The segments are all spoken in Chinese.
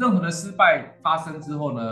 任何的失败发生之后呢，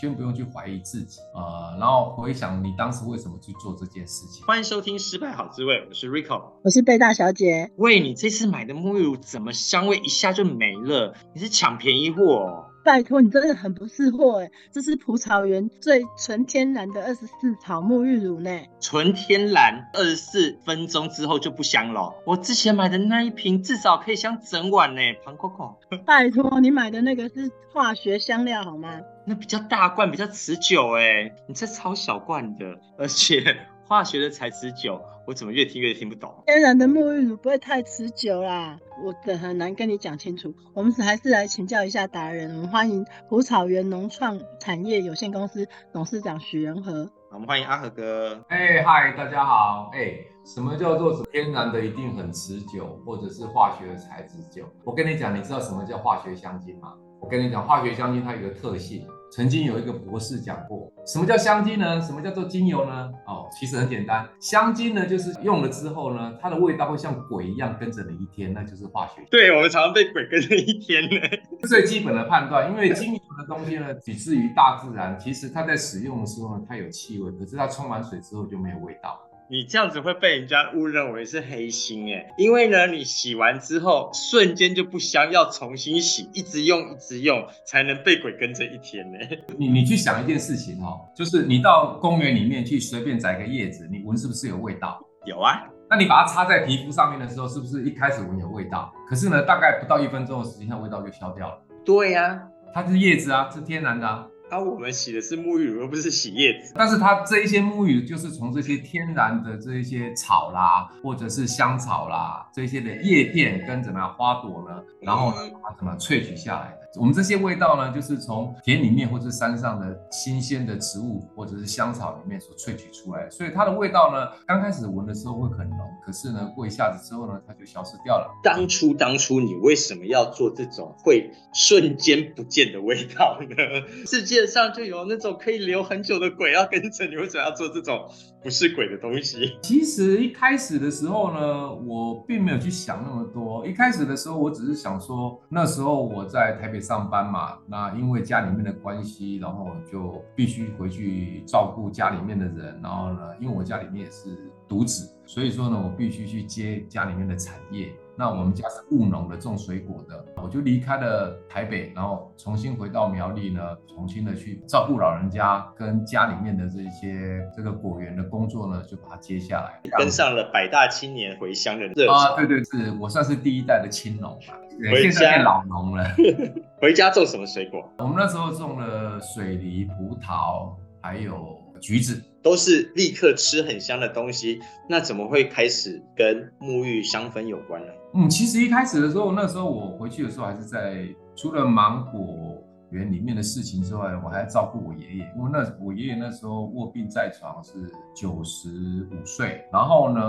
先不用去怀疑自己啊、呃，然后回想你当时为什么去做这件事情。欢迎收听《失败好滋味》，我是 Rico，我是贝大小姐。喂，你这次买的沐浴乳怎么香味一下就没了？你是抢便宜货哦？拜托，你真的很不识货哎！这是蒲草园最纯天然的二十四草沐浴乳呢。纯天然，二十四分钟之后就不香了。我之前买的那一瓶至少可以香整晚呢。庞 Coco，拜托，你买的那个是化学香料好吗？那比较大罐，比较持久哎。你这超小罐的，而且化学的才持久。我怎么越听越听不懂？天然的沐浴乳不会太持久啦，我的很难跟你讲清楚。我们还是来请教一下达人。我们欢迎蒲草原农创产业有限公司董事长许仁和。我们欢迎阿和哥。哎嗨，大家好。哎、欸，什么叫做天然的一定很持久，或者是化学的才持久？我跟你讲，你知道什么叫化学香精吗？我跟你讲，化学香精它有个特性。曾经有一个博士讲过，什么叫香精呢？什么叫做精油呢？哦，其实很简单，香精呢就是用了之后呢，它的味道会像鬼一样跟着你一天，那就是化学。对，我们常常被鬼跟着一天呢。最基本的判断，因为精油的东西呢，取自于大自然，其实它在使用的时候呢，它有气味，可是它冲完水之后就没有味道。你这样子会被人家误认为是黑心哎，因为呢，你洗完之后瞬间就不香，要重新洗，一直用一直用才能被鬼跟着一天呢。你你去想一件事情哦，就是你到公园里面去随便摘个叶子，你闻是不是有味道？有啊。那你把它擦在皮肤上面的时候，是不是一开始闻有味道？可是呢，大概不到一分钟的时间，它味道就消掉了。对呀、啊，它是叶子啊，是天然的啊。那、啊、我们洗的是沐浴乳，而不是洗叶子。但是它这一些沐浴乳，就是从这些天然的这一些草啦，或者是香草啦，这些的叶片跟怎么样花朵呢，然后呢把它怎么萃取下来的。我们这些味道呢，就是从田里面或者山上的新鲜的植物或者是香草里面所萃取出来的，所以它的味道呢，刚开始闻的时候会很浓，可是呢，过一下子之后呢，它就消失掉了。当初当初你为什么要做这种会瞬间不见的味道呢？世界上就有那种可以留很久的鬼要跟着你，为什么要做这种不是鬼的东西？其实一开始的时候呢，我并没有去想那么多。一开始的时候，我只是想说，那时候我在台北。上班嘛，那因为家里面的关系，然后就必须回去照顾家里面的人，然后呢，因为我家里面也是独子，所以说呢，我必须去接家里面的产业。那我们家是务农的，种水果的，我就离开了台北，然后重新回到苗栗呢，重新的去照顾老人家跟家里面的这些这个果园的工作呢，就把它接下来，跟上了百大青年回乡的热啊，对对，是我算是第一代的青农嘛，现在变老农了。回家种什么水果？我们那时候种了水梨、葡萄，还有橘子。都是立刻吃很香的东西，那怎么会开始跟沐浴香氛有关呢？嗯，其实一开始的时候，那时候我回去的时候还是在除了芒果园里面的事情之外，我还要照顾我爷爷，因为那我爷爷那时候卧病在床，是九十五岁，然后呢，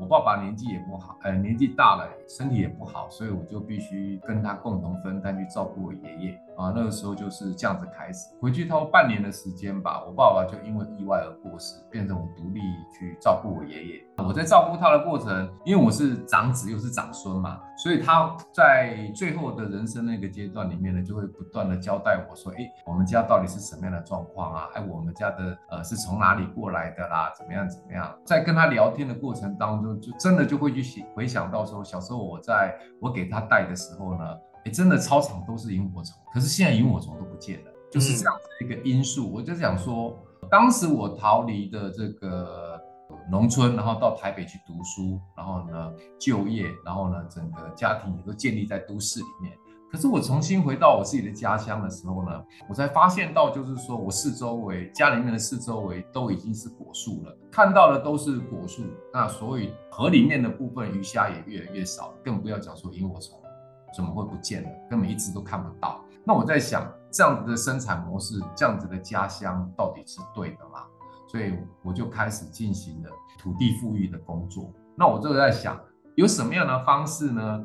我爸爸年纪也不好，呃，年纪大了，身体也不好，所以我就必须跟他共同分担去照顾我爷爷啊。那个时候就是这样子开始，回去他半年的时间吧，我爸爸就因为意外而过世，变成我独立去照顾我爷爷。我在照顾他的过程，因为我是长子又是长孙嘛，所以他在最后的人生那个阶段里面呢，就会不断的交代我说，哎、我们家到底是什么样的状况啊？哎，我们家的呃是从哪里过来的啦？怎么样怎么样？在跟他聊天的过程当中，就真的就会去回想到说，小时候我在我给他带的时候呢，真的操场都是萤火虫，可是现在萤火虫都不见了，就是这样子一个因素。我就想说，当时我逃离的这个。农村，然后到台北去读书，然后呢就业，然后呢整个家庭也都建立在都市里面。可是我重新回到我自己的家乡的时候呢，我才发现到，就是说我四周围家里面的四周围都已经是果树了，看到的都是果树，那所以河里面的部分鱼虾也越来越少，更不要讲说萤火虫怎么会不见了，根本一直都看不到。那我在想，这样子的生产模式，这样子的家乡到底是对的吗？所以我就开始进行了土地复育的工作。那我就在想，有什么样的方式呢，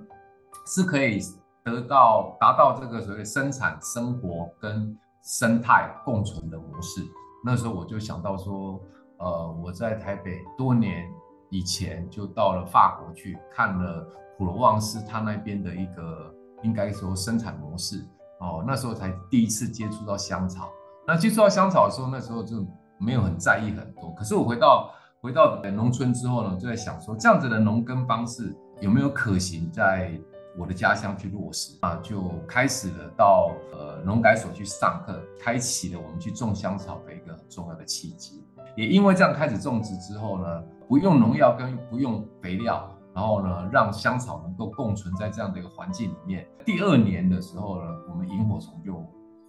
是可以得到达到这个所谓生产生活跟生态共存的模式？那时候我就想到说，呃，我在台北多年以前就到了法国去看了普罗旺斯他那边的一个应该说生产模式。哦，那时候才第一次接触到香草。那接触到香草的时候，那时候就没有很在意很多。可是我回到回到农村之后呢，就在想说，这样子的农耕方式有没有可行，在我的家乡去落实啊？就开始了到呃农改所去上课，开启了我们去种香草的一个很重要的契机。也因为这样开始种植之后呢，不用农药跟不用肥料。然后呢，让香草能够共存在这样的一个环境里面。第二年的时候呢，我们萤火虫就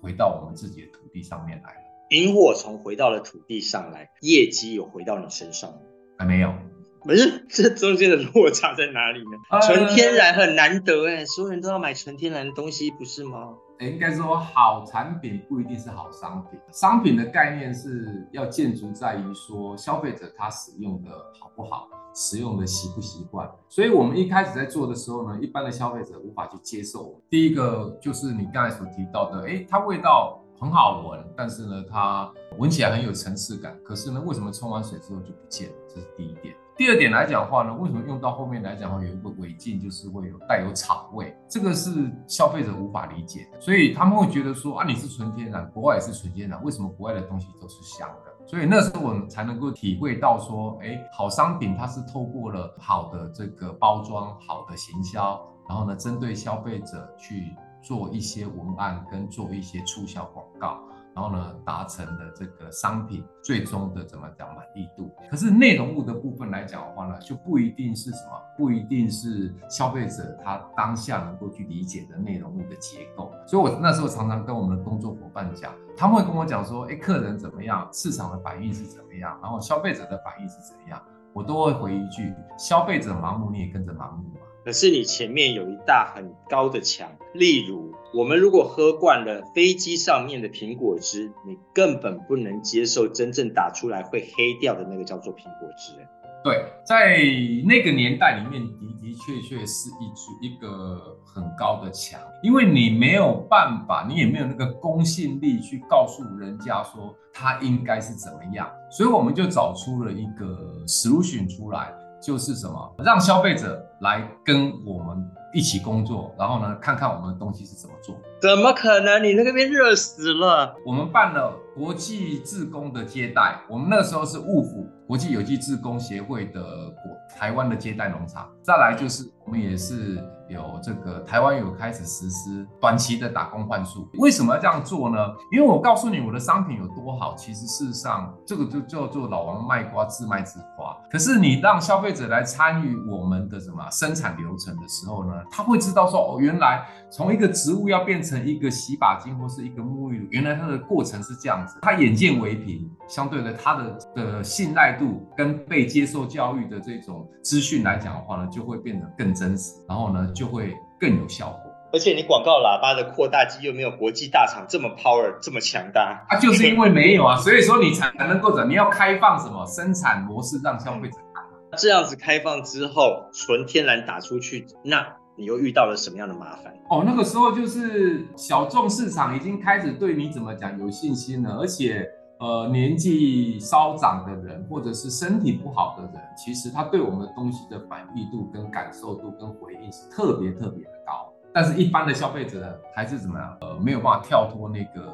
回到我们自己的土地上面来了。萤火虫回到了土地上来，业绩有回到你身上吗？还没有。不是，这中间的落差在哪里呢？呃、纯天然很难得哎，所有人都要买纯天然的东西，不是吗？应该说，好产品不一定是好商品。商品的概念是要建筑在于说，消费者他使用的好不好。使用的习不习惯，所以我们一开始在做的时候呢，一般的消费者无法去接受。第一个就是你刚才所提到的，诶，它味道很好闻，但是呢，它闻起来很有层次感。可是呢，为什么冲完水之后就不见？这是第一点。第二点来讲的话呢，为什么用到后面来讲的话，有一个违禁，就是会有带有草味，这个是消费者无法理解的。所以他们会觉得说啊，你是纯天然，国外也是纯天然，为什么国外的东西都是香的？所以那时候我们才能够体会到说，哎，好商品它是透过了好的这个包装、好的行销，然后呢，针对消费者去做一些文案跟做一些促销广告。然后呢，达成的这个商品最终的怎么讲满意度？可是内容物的部分来讲的话呢，就不一定是什么，不一定是消费者他当下能够去理解的内容物的结构。所以我那时候常常跟我们的工作伙伴讲，他们会跟我讲说，哎，客人怎么样，市场的反应是怎么样，然后消费者的反应是怎样，我都会回一句，消费者盲目，你也跟着盲目。可是你前面有一大很高的墙，例如我们如果喝惯了飞机上面的苹果汁，你根本不能接受真正打出来会黑掉的那个叫做苹果汁。对，在那个年代里面的的确确是一一个很高的墙，因为你没有办法，你也没有那个公信力去告诉人家说它应该是怎么样，所以我们就找出了一个 solution 出来。就是什么，让消费者来跟我们一起工作，然后呢，看看我们的东西是怎么做。怎么可能？你那个边热死了。我们办了国际志工的接待，我们那时候是物府国际有机志工协会的国台湾的接待农场。再来就是我们也是。有这个台湾有开始实施短期的打工换宿，为什么要这样做呢？因为我告诉你我的商品有多好，其实事实上这个就叫做老王卖瓜，自卖自夸。可是你让消费者来参与我们的什么生产流程的时候呢，他会知道说哦，原来从一个植物要变成一个洗发精或是一个沐浴乳，原来它的过程是这样子。他眼见为凭，相对的他的的信赖度跟被接受教育的这种资讯来讲的话呢，就会变得更真实。然后呢，就会更有效果，而且你广告喇叭的扩大机又没有国际大厂这么 power 这么强大，啊，就是因为没有啊，所以说你才能够怎，你要开放什么生产模式让消费者看，这样子开放之后，纯天然打出去，那你又遇到了什么样的麻烦？哦，那个时候就是小众市场已经开始对你怎么讲有信心了，而且。呃，年纪稍长的人，或者是身体不好的人，其实他对我们的东西的满意度、跟感受度、跟回应是特别特别的高。但是，一般的消费者还是怎么样？呃，没有办法跳脱那个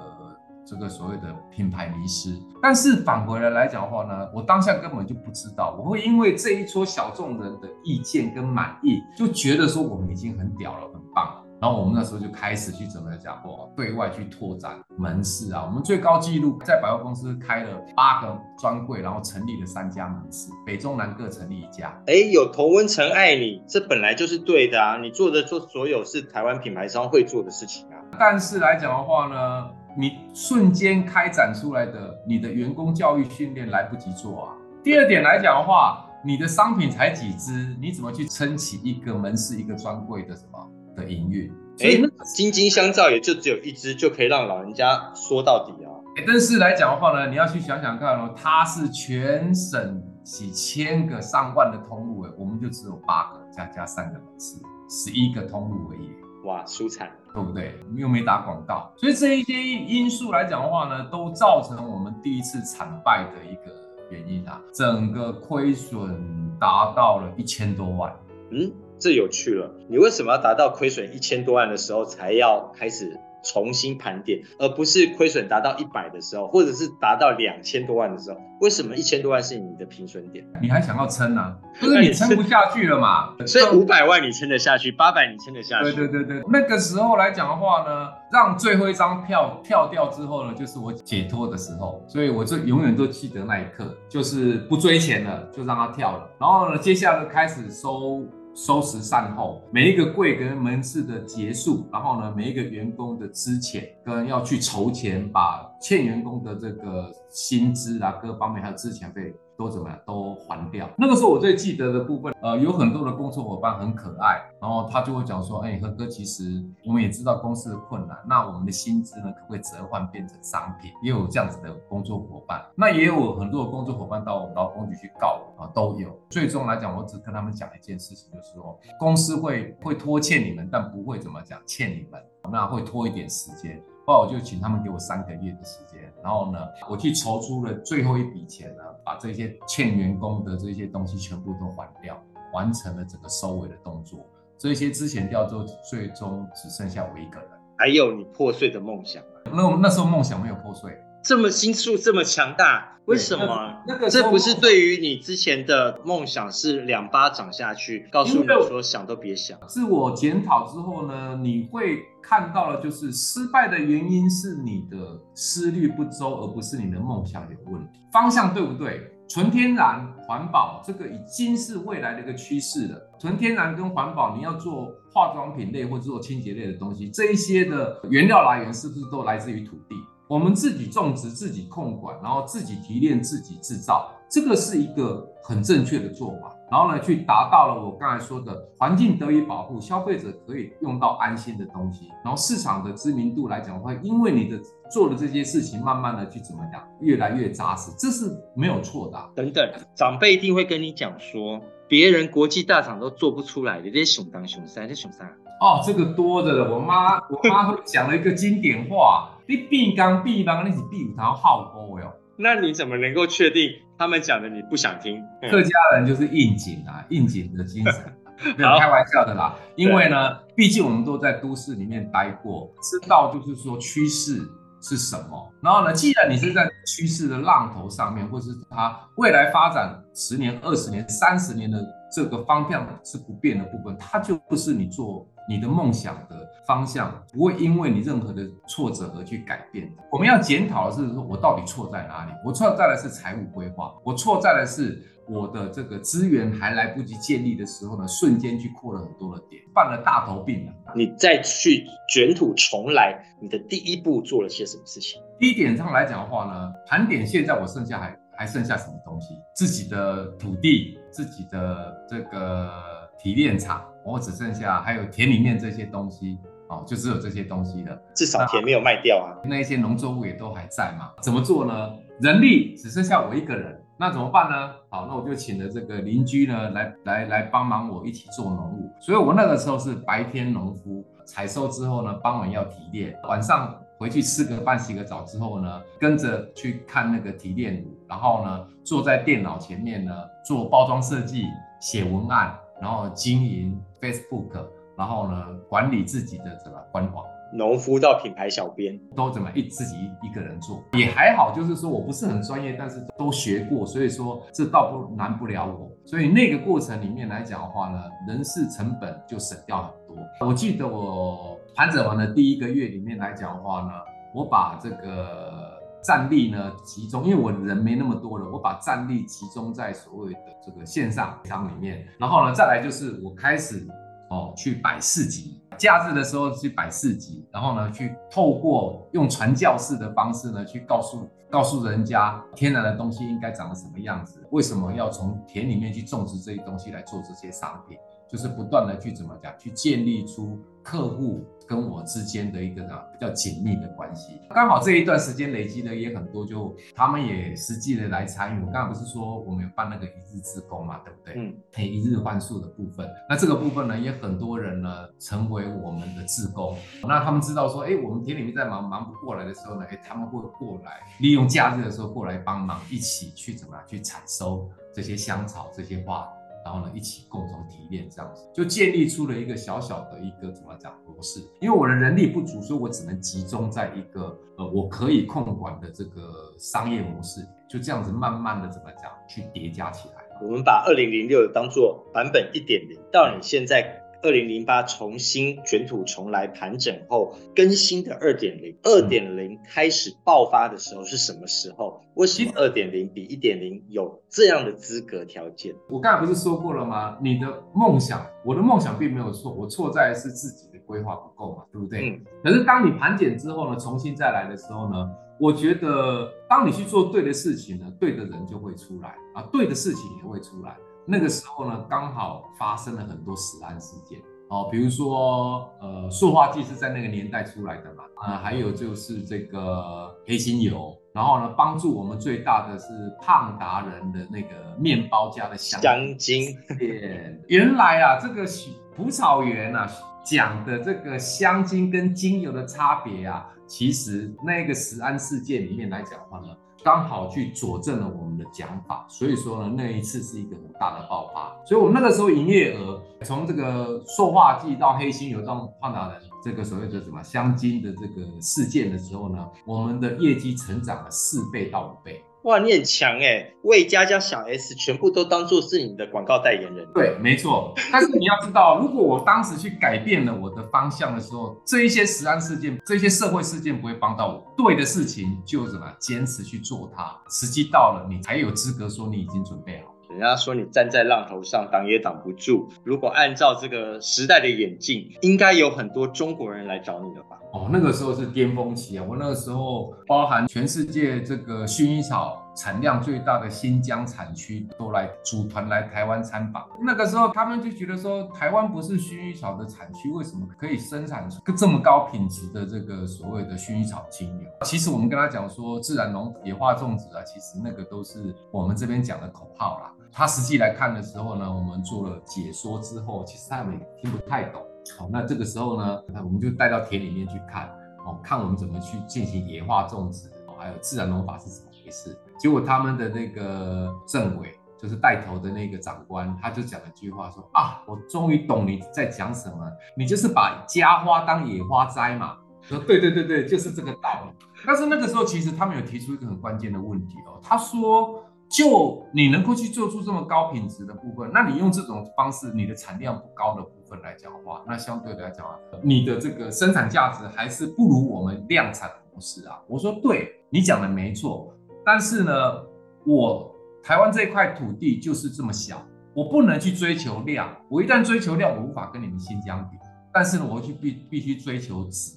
这个所谓的品牌迷失。但是反回来来讲的话呢，我当下根本就不知道，我会因为这一撮小众人的意见跟满意，就觉得说我们已经很屌了，很棒。然后我们那时候就开始去怎么讲过，对外去拓展门市啊。我们最高纪录在百货公司开了八个专柜，然后成立了三家门市，北中南各成立一家。哎，有同温层爱你，这本来就是对的啊！你做的做所有是台湾品牌商会做的事情啊。但是来讲的话呢，你瞬间开展出来的，你的员工教育训练来不及做啊。第二点来讲的话，你的商品才几支，你怎么去撑起一个门市、一个专柜的什么？的营运，所以金金香皂也就只有一支，就可以让老人家说到底啊。但是来讲的话呢，你要去想想看哦，它是全省几千个、上万的通路，哎，我们就只有八个，加加三个门市，十一个通路而已。哇，舒惨，对不对？又没打广告，所以这一些因素来讲的话呢，都造成我们第一次惨败的一个原因啊，整个亏损达到了一千多万。嗯。这有趣了，你为什么要达到亏损一千多万的时候才要开始重新盘点，而不是亏损达到一百的时候，或者是达到两千多万的时候。为什么一千多万是你的平损点？你还想要撑呢？就是你撑不下去了嘛。所以五百万你撑得下去，八百你撑得下去。对对对对，那个时候来讲的话呢，让最后一张票跳掉之后呢，就是我解脱的时候。所以我就永远都记得那一刻，就是不追钱了，就让它跳了。然后呢，接下来开始收。收拾善后，每一个柜跟门市的结束，然后呢，每一个员工的支遣跟要去筹钱，把欠员工的这个薪资啊，各方面还有资遣费。都怎么样都还掉。那个时候我最记得的部分，呃，有很多的工作伙伴很可爱，然后他就会讲说，哎，何哥，其实我们也知道公司的困难，那我们的薪资呢，可不可以折换变成商品？也有这样子的工作伙伴，那也有很多的工作伙伴到劳工局去告我啊，都有。最终来讲，我只跟他们讲一件事情，就是说公司会会拖欠你们，但不会怎么讲欠你们，那会拖一点时间。后来我就请他们给我三个月的时间，然后呢，我去筹出了最后一笔钱呢，把这些欠员工的这些东西全部都还掉，完成了整个收尾的动作。这些之前掉之后，最终只剩下我一个人。还有你破碎的梦想。那我那时候梦想没有破碎。这么心术这么强大，为什么？那个这不是对于你之前的梦想是两巴掌下去，告诉你说想都别想。自我检讨之后呢，你会看到了，就是失败的原因是你的思虑不周，而不是你的梦想有问题。方向对不对？纯天然环保这个已经是未来的一个趋势了。纯天然跟环保，你要做化妆品类或者做清洁类的东西，这一些的原料来源是不是都来自于土地？我们自己种植、自己控管，然后自己提炼、自己制造，这个是一个很正确的做法。然后呢，去达到了我刚才说的环境得以保护，消费者可以用到安心的东西，然后市场的知名度来讲的话，因为你的做的这些事情，慢慢的去怎么讲，越来越扎实，这是没有错的啊。等等，长辈一定会跟你讲说，别人国际大厂都做不出来的，这熊当熊三，这熊三。哦，这个多的了。我妈，我妈会讲了一个经典话：你毕刚毕邦，你是毕五堂好高哟。那你怎么能够确定他们讲的你不想听？客家人就是应景啊，应景的精神，没有开玩笑的啦。因为呢，毕竟我们都在都市里面待过，知道就是说趋势是什么。然后呢，既然你是在趋势的浪头上面，或是它未来发展十年、二十年、三十年的这个方向是不变的部分，它就不是你做。你的梦想的方向不会因为你任何的挫折而去改变。我们要检讨的是说，我到底错在哪里？我错在的是财务规划，我错在的是我的这个资源还来不及建立的时候呢，瞬间去扩了很多的点，犯了大头病了。你再去卷土重来，你的第一步做了些什么事情？第一点上来讲的话呢，盘点现在我剩下还还剩下什么东西？自己的土地，自己的这个提炼厂。我只剩下还有田里面这些东西哦，就只有这些东西了。至少田没有卖掉啊。那一些农作物也都还在嘛？怎么做呢？人力只剩下我一个人，那怎么办呢？好，那我就请了这个邻居呢来来来帮忙我一起做农务。所以我那个时候是白天农夫，采收之后呢，傍晚要提炼，晚上回去吃个饭、洗个澡之后呢，跟着去看那个提炼炉，然后呢坐在电脑前面呢做包装设计、写文案。然后经营 Facebook，然后呢，管理自己的这个官网，农夫到品牌小编都怎么一自己一一个人做，也还好，就是说我不是很专业，但是都学过，所以说这倒不难不了我。所以那个过程里面来讲的话呢，人事成本就省掉很多。我记得我盘整完的第一个月里面来讲的话呢，我把这个。战力呢集中，因为我人没那么多了，我把战力集中在所谓的这个线上商里面。然后呢，再来就是我开始哦去摆市集，假日的时候去摆市集，然后呢去透过用传教士的方式呢去告诉告诉人家天然的东西应该长得什么样子，为什么要从田里面去种植这些东西来做这些商品，就是不断的去怎么讲，去建立出客户。跟我之间的一个比较紧密的关系，刚好这一段时间累积的也很多，就他们也实际的来参与。我刚刚不是说我们有办那个一日之工嘛，对不对？嗯，可以一日换宿的部分，那这个部分呢，也很多人呢成为我们的志工。那他们知道说，哎，我们田里面在忙忙不过来的时候呢，哎，他们会过来，利用假日的时候过来帮忙，一起去怎么样去采收这些香草、这些花。然后呢一起共同提炼，这样子就建立出了一个小小的一个怎么讲模式。因为我的人力不足，所以我只能集中在一个呃我可以控管的这个商业模式，就这样子慢慢的怎么讲去叠加起来。我们把二零零六当做版本一点零，到你现在。二零零八重新卷土重来盘整后更新的二点零，二点零开始爆发的时候是什么时候？为什么二点零比一点零有这样的资格条件？我刚才不是说过了吗？你的梦想，我的梦想并没有错，我错在是自己的规划不够嘛，对不对？嗯。可是当你盘点之后呢，重新再来的时候呢，我觉得当你去做对的事情呢，对的人就会出来啊，对的事情也会出来。那个时候呢，刚好发生了很多死安事件哦，比如说呃，塑化剂是在那个年代出来的嘛，啊、呃，还有就是这个黑心油，然后呢，帮助我们最大的是胖达人的那个面包加的香香精。原来啊，这个蒲草原啊讲的这个香精跟精油的差别啊，其实那个食安事件里面来讲的话呢。刚好去佐证了我们的讲法，所以说呢，那一次是一个很大的爆发。所以我们那个时候营业额从这个塑化剂到黑心油到胖达人这个所谓的什么香精的这个事件的时候呢，我们的业绩成长了四倍到五倍。哇，你很强哎！魏佳佳、小 S 全部都当做是你的广告代言人。对，没错。但是你要知道，如果我当时去改变了我的方向的时候，这一些实案事件、这些社会事件不会帮到我。对的事情就怎么坚持去做它，时机到了，你才有资格说你已经准备好。人家说你站在浪头上，挡也挡不住。如果按照这个时代的演进，应该有很多中国人来找你了吧？哦，那个时候是巅峰期啊！我那个时候，包含全世界这个薰衣草产量最大的新疆产区，都来组团来台湾参访。那个时候，他们就觉得说，台湾不是薰衣草的产区，为什么可以生产出这么高品质的这个所谓的薰衣草精油？其实我们跟他讲说，自然农野化种植啊，其实那个都是我们这边讲的口号啦。他实际来看的时候呢，我们做了解说之后，其实他们也听不太懂。好，那这个时候呢，那我们就带到田里面去看，哦，看我们怎么去进行野化种植，哦，还有自然农法是怎么回事。结果他们的那个政委，就是带头的那个长官，他就讲了一句话说啊，我终于懂你在讲什么，你就是把家花当野花栽嘛。说对对对对，就是这个道理。但是那个时候其实他们有提出一个很关键的问题哦，他说。就你能够去做出这么高品质的部分，那你用这种方式，你的产量不高的部分来讲的话，那相对来讲啊，你的这个生产价值还是不如我们量产模式啊。我说对，你讲的没错，但是呢，我台湾这块土地就是这么小，我不能去追求量，我一旦追求量，我无法跟你们新疆比。但是呢，我去必必须追求值，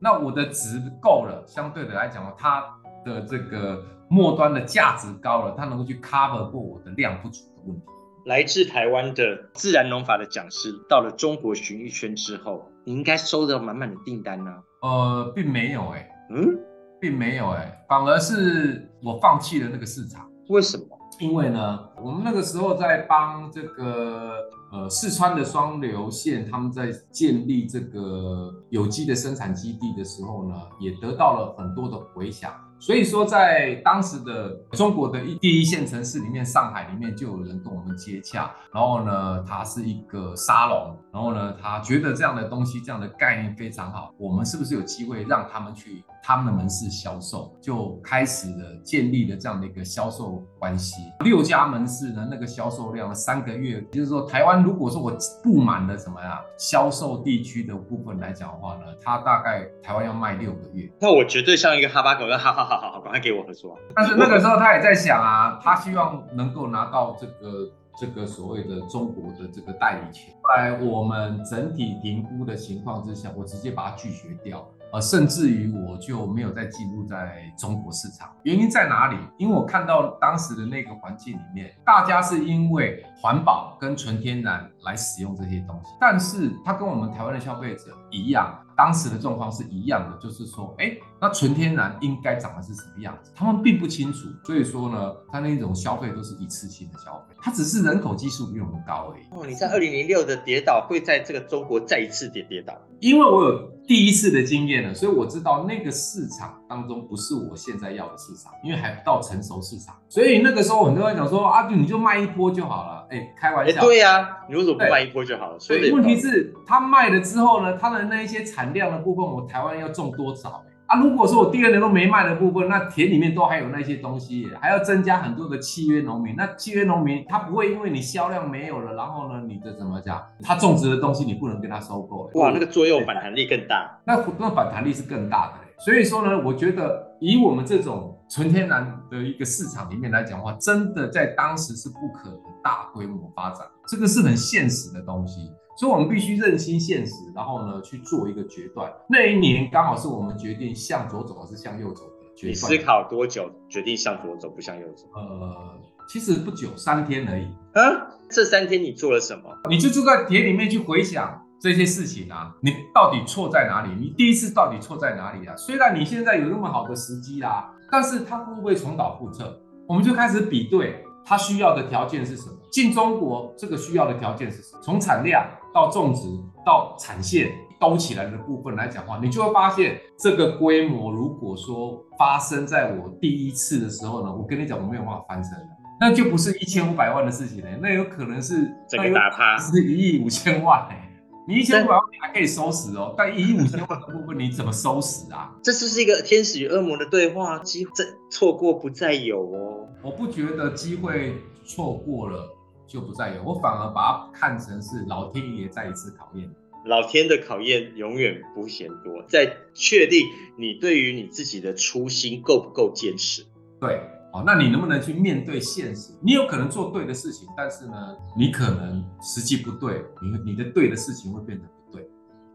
那我的值够了，相对的来讲，它的这个。末端的价值高了，它能够去 cover 过我的量不足的问题。来自台湾的自然农法的讲师，到了中国巡一圈之后，你应该收到满满的订单呢、啊？呃，并没有哎、欸，嗯，并没有哎、欸，反而是我放弃了那个市场。为什么？因为呢，我们那个时候在帮这个呃四川的双流县，他们在建立这个有机的生产基地的时候呢，也得到了很多的回响。所以说，在当时的中国的一第一线城市里面，上海里面就有人跟我们接洽，然后呢，他是一个沙龙，然后呢，他觉得这样的东西、这样的概念非常好，我们是不是有机会让他们去他们的门市销售？就开始了建立了这样的一个销售关系。六家门市呢，那个销售量三个月，就是说台湾如果说我布满了什么呀，销售地区的部分来讲的话呢，它大概台湾要卖六个月。那我绝对像一个哈巴狗，哈哈哈。好好好，赶快给我合作。但是那个时候他也在想啊，他希望能够拿到这个这个所谓的中国的这个代理权。后来我们整体评估的情况之下，我直接把它拒绝掉。呃，甚至于我就没有再进入在中国市场，原因在哪里？因为我看到当时的那个环境里面，大家是因为环保跟纯天然来使用这些东西，但是它跟我们台湾的消费者一样，当时的状况是一样的，就是说，哎，那纯天然应该长得是什么样子？他们并不清楚，所以说呢，他那种消费都是一次性的消费，它只是人口基数比我们高而已。哦，你在二零零六的跌倒，会在这个中国再一次跌跌倒，因为我有。第一次的经验了，所以我知道那个市场当中不是我现在要的市场，因为还不到成熟市场。所以那个时候很多人讲说啊，就你就卖一波就好了。哎、欸，开玩笑。欸、对呀、啊，你为什么不卖一波就好了？所以问题是，他卖了之后呢，他的那一些产量的部分，我台湾要种多少？啊，如果说我第二年都没卖的部分，那田里面都还有那些东西，还要增加很多的契约农民。那契约农民他不会因为你销量没有了，然后呢，你的怎么讲？他种植的东西你不能跟他收购。哇，那个作用反弹力更大。那那反弹力是更大的。所以说呢，我觉得以我们这种纯天然的一个市场里面来讲的话，真的在当时是不可能大规模发展，这个是很现实的东西。所以，我们必须认清现实，然后呢，去做一个决断。那一年刚好是我们决定向左走还是向右走的决断。你思考多久决定向左走不向右走？呃，其实不久，三天而已。啊，这三天你做了什么？你就坐在田里面去回想这些事情啊，你到底错在哪里？你第一次到底错在哪里啊？虽然你现在有那么好的时机啦，但是它会不会重蹈覆辙？我们就开始比对，它需要的条件是什么？进中国这个需要的条件是什么？从产量。到种植到产线兜起来的部分来讲的话，你就会发现这个规模，如果说发生在我第一次的时候呢，我跟你讲，我没有办法翻身的，那就不是一千五百万的事情呢，那有可能是整个打趴，是一亿五千万哎，你一千五百万你还可以收拾哦，但一亿五千万的部分你怎么收拾啊？这就是一个天使与恶魔的对话，机会错过不再有哦。我不觉得机会错过了。就不再有，我反而把它看成是老天爷再一次考验。老天的考验永远不嫌多，在确定你对于你自己的初心够不够坚持。对，好，那你能不能去面对现实？你有可能做对的事情，但是呢，你可能时机不对，你你的对的事情会变得。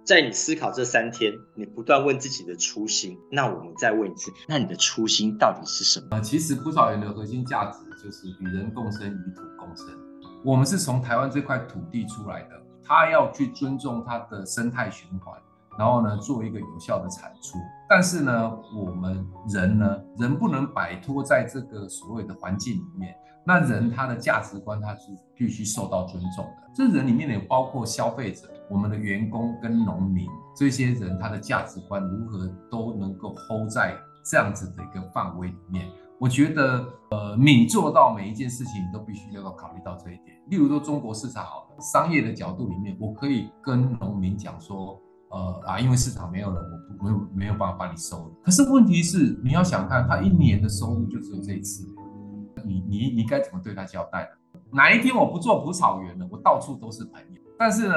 在你思考这三天，你不断问自己的初心，那我们再问一次，那你的初心到底是什么？其实葡萄园的核心价值就是与人共生，与土共生。我们是从台湾这块土地出来的，他要去尊重它的生态循环，然后呢，做一个有效的产出。但是呢，我们人呢，人不能摆脱在这个所谓的环境里面。那人他的价值观，他是必须受到尊重的。这人里面也包括消费者、我们的员工跟农民这些人，他的价值观如何都能够 hold 在这样子的一个范围里面。我觉得，呃，你做到每一件事情，你都必须要考虑到这一点。例如说，中国市场好了，商业的角度里面，我可以跟农民讲说，呃啊，因为市场没有了，我没有没有办法帮你收。可是问题是，你要想看，他一年的收入就只有这一次，你你你该怎么对他交代呢？哪一天我不做葡草园了，我到处都是朋友。但是呢，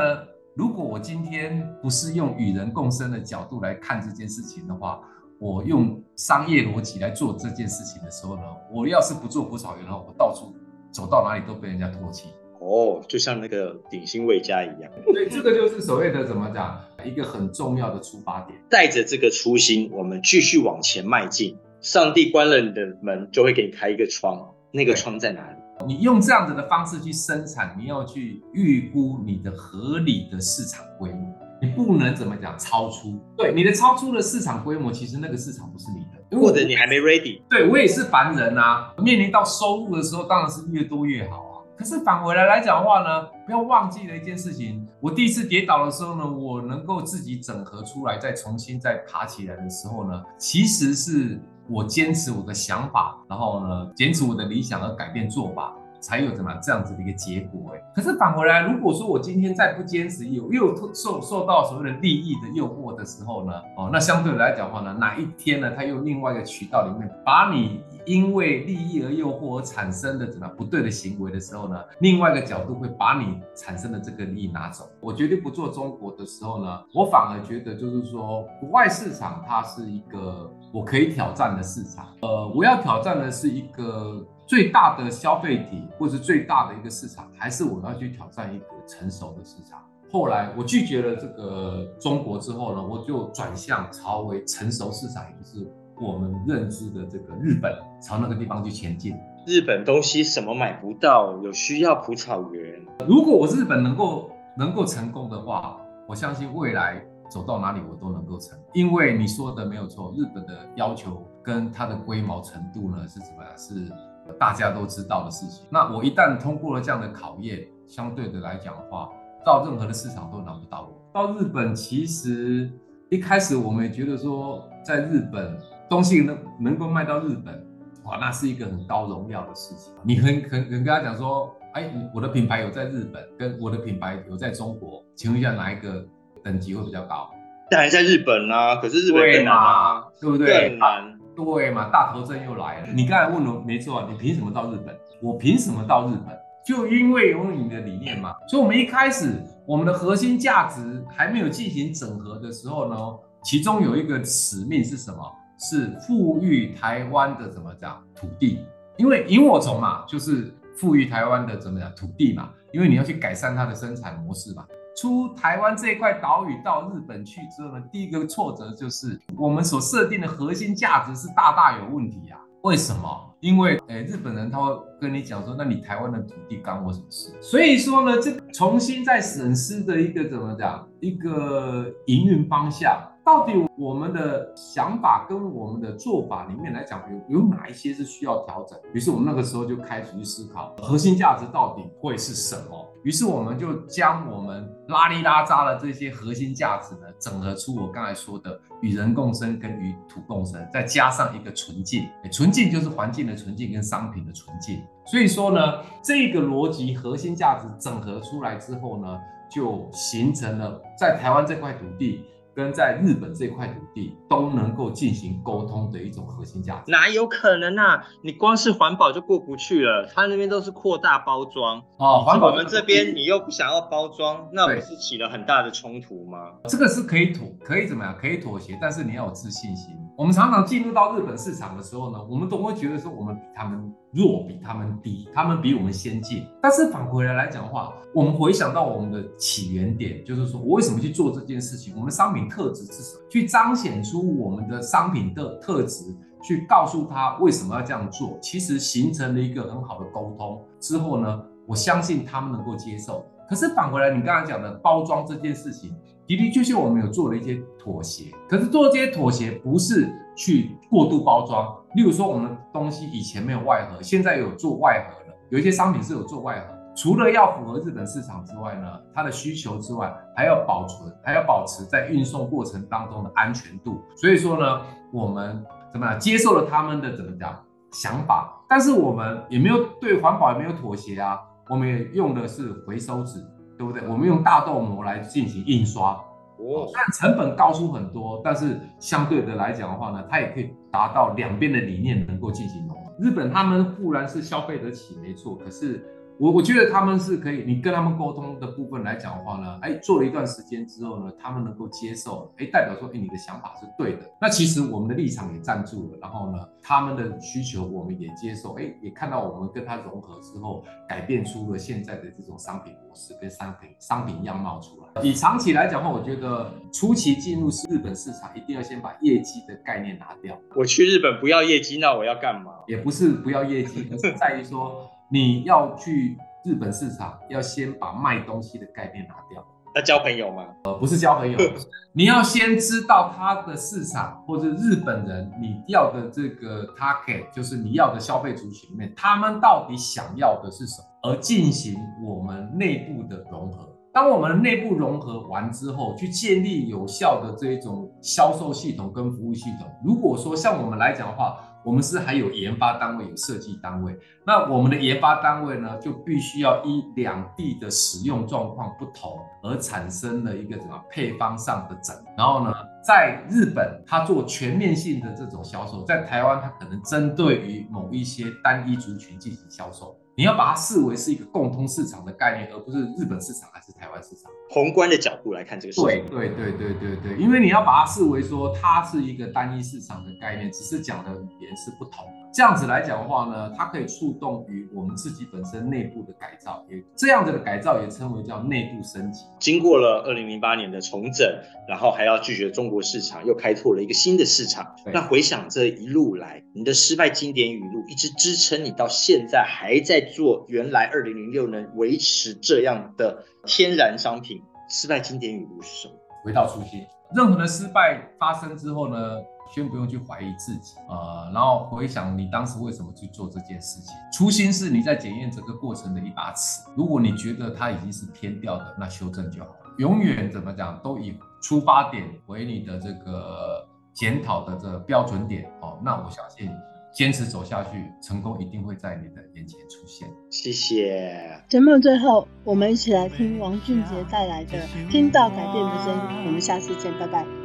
如果我今天不是用与人共生的角度来看这件事情的话，我用商业逻辑来做这件事情的时候呢，我要是不做葡草园的话，我到处走到哪里都被人家唾弃。哦，就像那个鼎新魏家一样。对，这个就是所谓的怎么讲，一个很重要的出发点。带着这个初心，我们继续往前迈进。上帝关了你的门，就会给你开一个窗。那个窗在哪里？你用这样子的方式去生产，你要去预估你的合理的市场规模。你不能怎么讲超出，对你的超出的市场规模，其实那个市场不是你的，或者你还没 ready。对，我也是凡人啊，面临到收入的时候，当然是越多越好啊。可是返回来来讲的话呢，不要忘记了一件事情，我第一次跌倒的时候呢，我能够自己整合出来，再重新再爬起来的时候呢，其实是我坚持我的想法，然后呢，坚持我的理想而改变做法。才有怎么这样子的一个结果哎，可是反过来，如果说我今天再不坚持，有又受受到所谓的利益的诱惑的时候呢，哦，那相对来讲的话呢，哪一天呢，他又另外一个渠道里面把你因为利益而诱惑而产生的怎么不对的行为的时候呢，另外一个角度会把你产生的这个利益拿走。我绝对不做中国的时候呢，我反而觉得就是说，国外市场它是一个我可以挑战的市场，呃，我要挑战的是一个。最大的消费体，或者是最大的一个市场，还是我要去挑战一个成熟的市场。后来我拒绝了这个中国之后呢，我就转向朝为成熟市场，也就是我们认知的这个日本，朝那个地方去前进。日本东西什么买不到？有需要蒲草园。如果我日本能够能够成功的话，我相信未来走到哪里我都能够成。因为你说的没有错，日本的要求跟它的规模程度呢是怎么样？是。大家都知道的事情，那我一旦通过了这样的考验，相对的来讲的话，到任何的市场都难不到我。到日本，其实一开始我们也觉得说，在日本东西能能够卖到日本，哇，那是一个很高荣耀的事情。你很很很跟他讲说，哎，我的品牌有在日本，跟我的品牌有在中国，请问一下哪一个等级会比较高？但还在日本啊，可是日本更难啊，对不对？更难。对嘛，大头症又来了。你刚才问了，没错啊，你凭什么到日本？我凭什么到日本？就因为有你的理念嘛。所以，我们一开始我们的核心价值还没有进行整合的时候呢，其中有一个使命是什么？是富裕台湾的怎么讲土地？因为萤火虫嘛，就是富裕台湾的怎么讲土地嘛。因为你要去改善它的生产模式嘛。出台湾这一块岛屿到日本去之后呢，第一个挫折就是我们所设定的核心价值是大大有问题、啊。为什么？因为诶、日本人他会跟你讲说，那你台湾的土地干我什么事？所以说呢，这重新再审视的一个怎么讲，一个营运方向。到底我们的想法跟我们的做法里面来讲，有有哪一些是需要调整？于是我们那个时候就开始去思考，核心价值到底会是什么？于是我们就将我们拉里拉杂的这些核心价值呢，整合出我刚才说的与人共生跟与土共生，再加上一个纯净，纯净就是环境的纯净跟商品的纯净。所以说呢，这个逻辑核心价值整合出来之后呢，就形成了在台湾这块土地。跟在日本这块土地都能够进行沟通的一种核心价值，哪有可能啊？你光是环保就过不去了，他那边都是扩大包装哦，环保我们这边你又不想要包装，那不是起了很大的冲突吗？这个是可以妥，可以怎么样？可以妥协，但是你要有自信心。我们常常进入到日本市场的时候呢，我们都会觉得说我们比他们弱，比他们低，他们比我们先进。但是反回来来讲的话，我们回想到我们的起源点，就是说我为什么去做这件事情？我们的商品特质是什么？去彰显出我们的商品的特质，去告诉他为什么要这样做。其实形成了一个很好的沟通之后呢，我相信他们能够接受。可是反回来，你刚才讲的包装这件事情，的的确确我们有做了一些妥协。可是做这些妥协不是去过度包装。例如说，我们的东西以前没有外盒，现在有做外盒了。有一些商品是有做外盒，除了要符合日本市场之外呢，它的需求之外，还要保存，还要保持在运送过程当中的安全度。所以说呢，我们怎么样接受了他们的怎么讲想法，但是我们也没有对环保也没有妥协啊。我们也用的是回收纸，对不对？我们用大豆膜来进行印刷，哦，虽然成本高出很多，但是相对的来讲的话呢，它也可以达到两边的理念能够进行融合。日本他们固然是消费得起，没错，可是。我我觉得他们是可以，你跟他们沟通的部分来讲的话呢，哎，做了一段时间之后呢，他们能够接受，哎，代表说，哎，你的想法是对的。那其实我们的立场也站住了，然后呢，他们的需求我们也接受，哎，也看到我们跟他融合之后，改变出了现在的这种商品模式跟商品商品样貌出来。以长期来讲的话，我觉得初期进入日本市场，一定要先把业绩的概念拿掉。我去日本不要业绩，那我要干嘛？也不是不要业绩，而是在于说。你要去日本市场，要先把卖东西的概念拿掉。那交朋友吗？呃，不是交朋友，你要先知道他的市场或者日本人你要的这个 target，就是你要的消费族群里面，他们到底想要的是什么，而进行我们内部的融合。当我们内部融合完之后，去建立有效的这一种销售系统跟服务系统。如果说像我们来讲的话，我们是还有研发单位，有设计单位。那我们的研发单位呢，就必须要依两地的使用状况不同，而产生了一个什么配方上的整。然后呢，在日本，它做全面性的这种销售；在台湾，它可能针对于某一些单一族群进行销售。你要把它视为是一个共通市场的概念，而不是日本市场还是台湾市场。宏观的角度来看这个事情。对对对对对对，因为你要把它视为说它是一个单一市场的概念，只是讲的语言是不同。这样子来讲的话呢，它可以触动于我们自己本身内部的改造，也这样子的改造也称为叫内部升级。经过了二零零八年的重整，然后还要拒绝中国市场，又开拓了一个新的市场。那回想这一路来，你的失败经典语录一直支撑你到现在还在做原来二零零六年维持这样的天然商品。失败经典语录是什么？回到初心。任何的失败发生之后呢，先不用去怀疑自己，呃，然后回想你当时为什么去做这件事情。初心是你在检验整个过程的一把尺。如果你觉得它已经是偏掉的，那修正就好了。永远怎么讲，都以出发点，为你的这个检讨的这个标准点哦，那我相信坚持走下去，成功一定会在你的眼前出现。谢谢。节目最后，我们一起来听王俊杰带来的《听到改变的声音》，我们下次见，拜拜。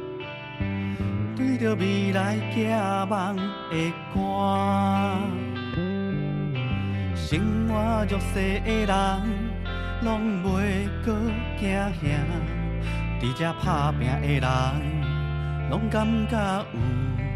对着未来寄望的歌，生活弱势的人，拢袂阁惊吓，伫这打拼的人，拢感觉有。